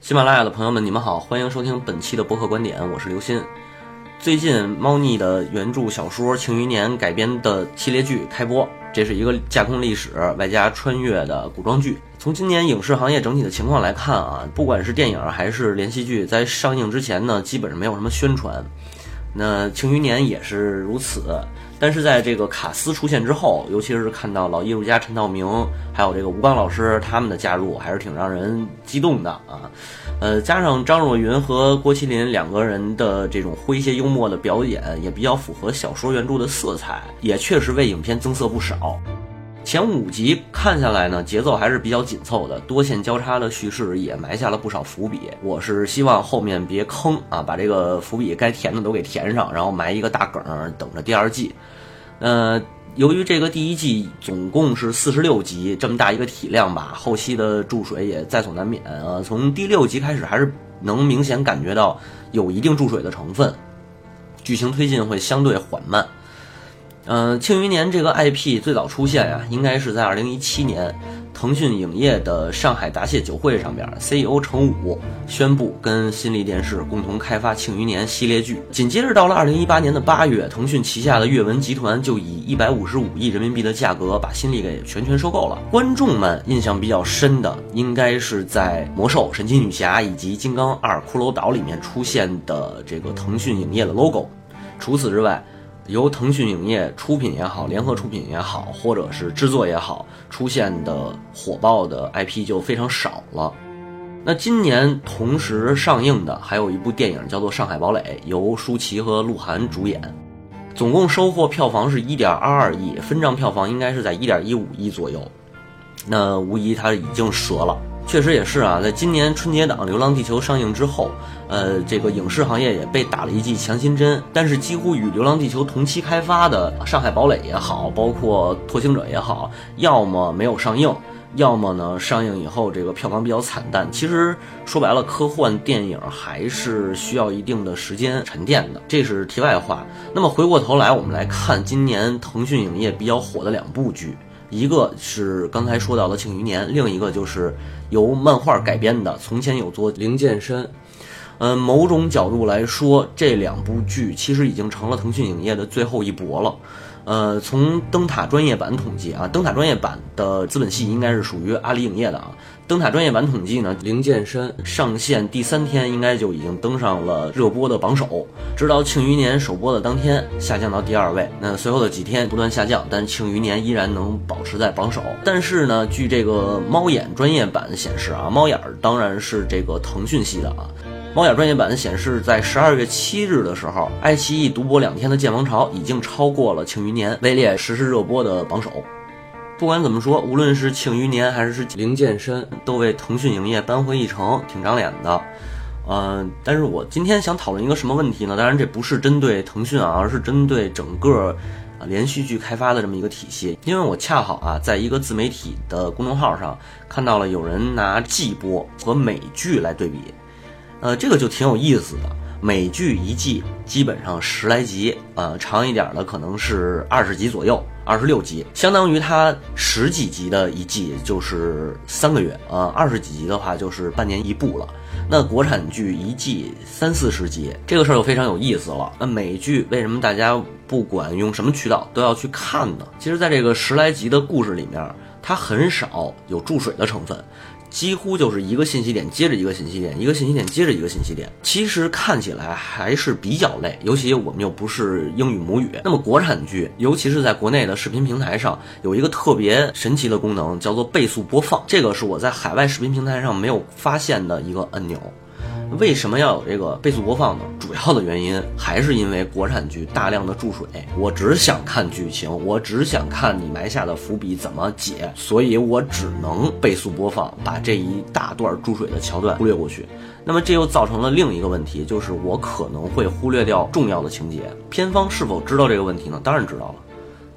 喜马拉雅的朋友们，你们好，欢迎收听本期的博客观点，我是刘鑫。最近猫腻的原著小说《庆余年》改编的系列剧开播，这是一个架空历史外加穿越的古装剧。从今年影视行业整体的情况来看啊，不管是电影还是连续剧，在上映之前呢，基本上没有什么宣传。那《庆余年》也是如此。但是在这个卡斯出现之后，尤其是看到老艺术家陈道明，还有这个吴刚老师他们的加入，还是挺让人激动的啊。呃，加上张若昀和郭麒麟两个人的这种诙谐幽默的表演，也比较符合小说原著的色彩，也确实为影片增色不少。前五集看下来呢，节奏还是比较紧凑的，多线交叉的叙事也埋下了不少伏笔。我是希望后面别坑啊，把这个伏笔该填的都给填上，然后埋一个大梗，等着第二季。呃，由于这个第一季总共是四十六集，这么大一个体量吧，后期的注水也在所难免啊。从第六集开始，还是能明显感觉到有一定注水的成分，剧情推进会相对缓慢。嗯，《庆余年》这个 IP 最早出现呀，应该是在二零一七年。腾讯影业的上海答谢酒会上边，CEO 程武宣布跟新力电视共同开发《庆余年》系列剧。紧接着到了二零一八年的八月，腾讯旗下的阅文集团就以一百五十五亿人民币的价格把新力给全权收购了。观众们印象比较深的，应该是在《魔兽》《神奇女侠》以及《金刚二：骷髅岛》里面出现的这个腾讯影业的 logo。除此之外，由腾讯影业出品也好，联合出品也好，或者是制作也好，出现的火爆的 IP 就非常少了。那今年同时上映的还有一部电影叫做《上海堡垒》，由舒淇和鹿晗主演，总共收获票房是一点二二亿，分账票房应该是在一点一五亿左右。那无疑它已经折了。确实也是啊，在今年春节档《流浪地球》上映之后，呃，这个影视行业也被打了一剂强心针。但是，几乎与《流浪地球》同期开发的《上海堡垒》也好，包括《拓星者》也好，要么没有上映，要么呢上映以后这个票房比较惨淡。其实说白了，科幻电影还是需要一定的时间沉淀的，这是题外话。那么回过头来，我们来看今年腾讯影业比较火的两部剧。一个是刚才说到的《庆余年》，另一个就是由漫画改编的《从前有座灵剑山》。嗯，某种角度来说，这两部剧其实已经成了腾讯影业的最后一搏了。呃，从灯塔专业版统计啊，灯塔专业版的资本系应该是属于阿里影业的啊。灯塔专业版统计呢，《灵剑山》上线第三天应该就已经登上了热播的榜首，直到《庆余年》首播的当天下降到第二位。那随后的几天不断下降，但《庆余年》依然能保持在榜首。但是呢，据这个猫眼专业版显示啊，猫眼当然是这个腾讯系的啊。猫眼专业版显示，在十二月七日的时候，爱奇艺独播两天的《剑王朝》已经超过了《庆余年》，位列实时热播的榜首。不管怎么说，无论是《庆余年》还是《灵剑山》，都为腾讯影业扳回一城，挺长脸的。嗯，但是我今天想讨论一个什么问题呢？当然，这不是针对腾讯啊，而是针对整个连续剧开发的这么一个体系。因为我恰好啊，在一个自媒体的公众号上看到了有人拿季播和美剧来对比。呃，这个就挺有意思的。美剧一季基本上十来集，呃，长一点的可能是二十集左右，二十六集，相当于它十几集的一季就是三个月，呃，二十几集的话就是半年一部了。那国产剧一季三四十集，这个事儿就非常有意思了。那美剧为什么大家不管用什么渠道都要去看呢？其实，在这个十来集的故事里面，它很少有注水的成分。几乎就是一个信息点接着一个信息点，一个信息点接着一个信息点。其实看起来还是比较累，尤其我们又不是英语母语。那么国产剧，尤其是在国内的视频平台上，有一个特别神奇的功能，叫做倍速播放。这个是我在海外视频平台上没有发现的一个按钮。为什么要有这个倍速播放呢？主要的原因还是因为国产剧大量的注水，我只想看剧情，我只想看你埋下的伏笔怎么解，所以我只能倍速播放，把这一大段注水的桥段忽略过去。那么这又造成了另一个问题，就是我可能会忽略掉重要的情节。片方是否知道这个问题呢？当然知道了，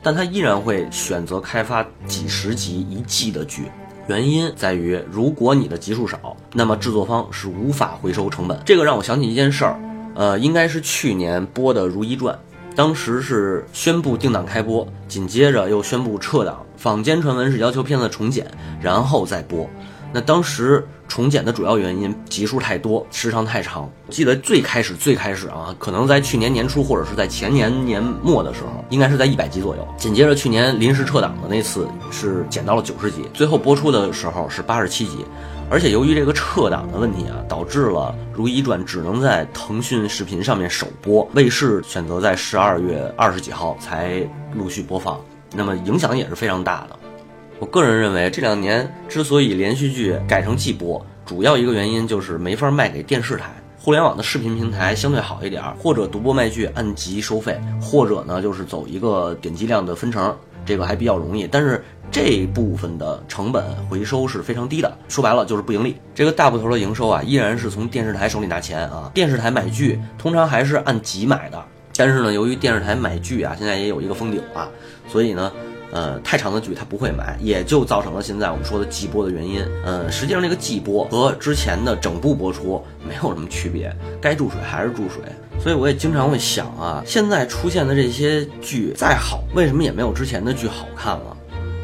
但他依然会选择开发几十集一季的剧。原因在于，如果你的集数少，那么制作方是无法回收成本。这个让我想起一件事儿，呃，应该是去年播的《如懿传》，当时是宣布定档开播，紧接着又宣布撤档，坊间传闻是要求片子重剪，然后再播。那当时重剪的主要原因集数太多，时长太长。记得最开始最开始啊，可能在去年年初或者是在前年年末的时候，应该是在一百集左右。紧接着去年临时撤档的那次是减到了九十集，最后播出的时候是八十七集。而且由于这个撤档的问题啊，导致了《如懿传》只能在腾讯视频上面首播，卫视选择在十二月二十几号才陆续播放，那么影响也是非常大的。我个人认为，这两年之所以连续剧改成季播，主要一个原因就是没法卖给电视台、互联网的视频平台相对好一点，或者独播卖剧按集收费，或者呢就是走一个点击量的分成，这个还比较容易。但是这部分的成本回收是非常低的，说白了就是不盈利。这个大部头的营收啊，依然是从电视台手里拿钱啊。电视台买剧通常还是按集买的，但是呢，由于电视台买剧啊，现在也有一个封顶啊，所以呢。呃，太长的剧他不会买，也就造成了现在我们说的季播的原因。呃，实际上这个季播和之前的整部播出没有什么区别，该注水还是注水。所以我也经常会想啊，现在出现的这些剧再好，为什么也没有之前的剧好看了？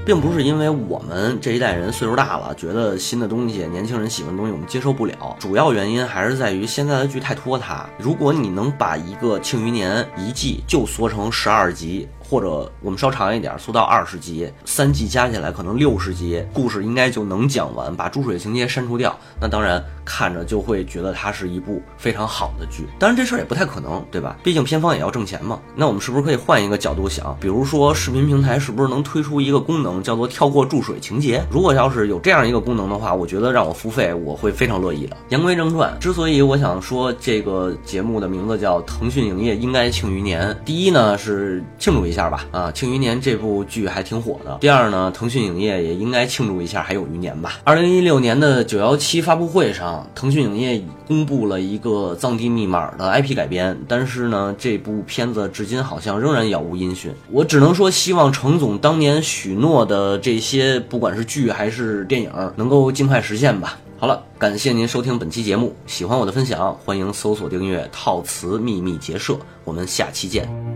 并不是因为我们这一代人岁数大了，觉得新的东西、年轻人喜欢的东西我们接受不了，主要原因还是在于现在的剧太拖沓。如果你能把一个《庆余年》一季就缩成十二集。或者我们稍长一点，缩到二十集，三季加起来可能六十集，故事应该就能讲完，把注水情节删除掉。那当然看着就会觉得它是一部非常好的剧。当然这事儿也不太可能，对吧？毕竟片方也要挣钱嘛。那我们是不是可以换一个角度想？比如说视频平台是不是能推出一个功能，叫做跳过注水情节？如果要是有这样一个功能的话，我觉得让我付费，我会非常乐意的。言归正传，之所以我想说这个节目的名字叫腾讯影业应该庆余年，第一呢是庆祝一下。下吧，啊，庆余年这部剧还挺火的。第二呢，腾讯影业也应该庆祝一下还有余年吧。二零一六年的九幺七发布会上，腾讯影业公布了一个《藏地密码》的 IP 改编，但是呢，这部片子至今好像仍然杳无音讯。我只能说，希望程总当年许诺的这些，不管是剧还是电影，能够尽快实现吧。好了，感谢您收听本期节目，喜欢我的分享，欢迎搜索订阅“套词秘密结社”，我们下期见。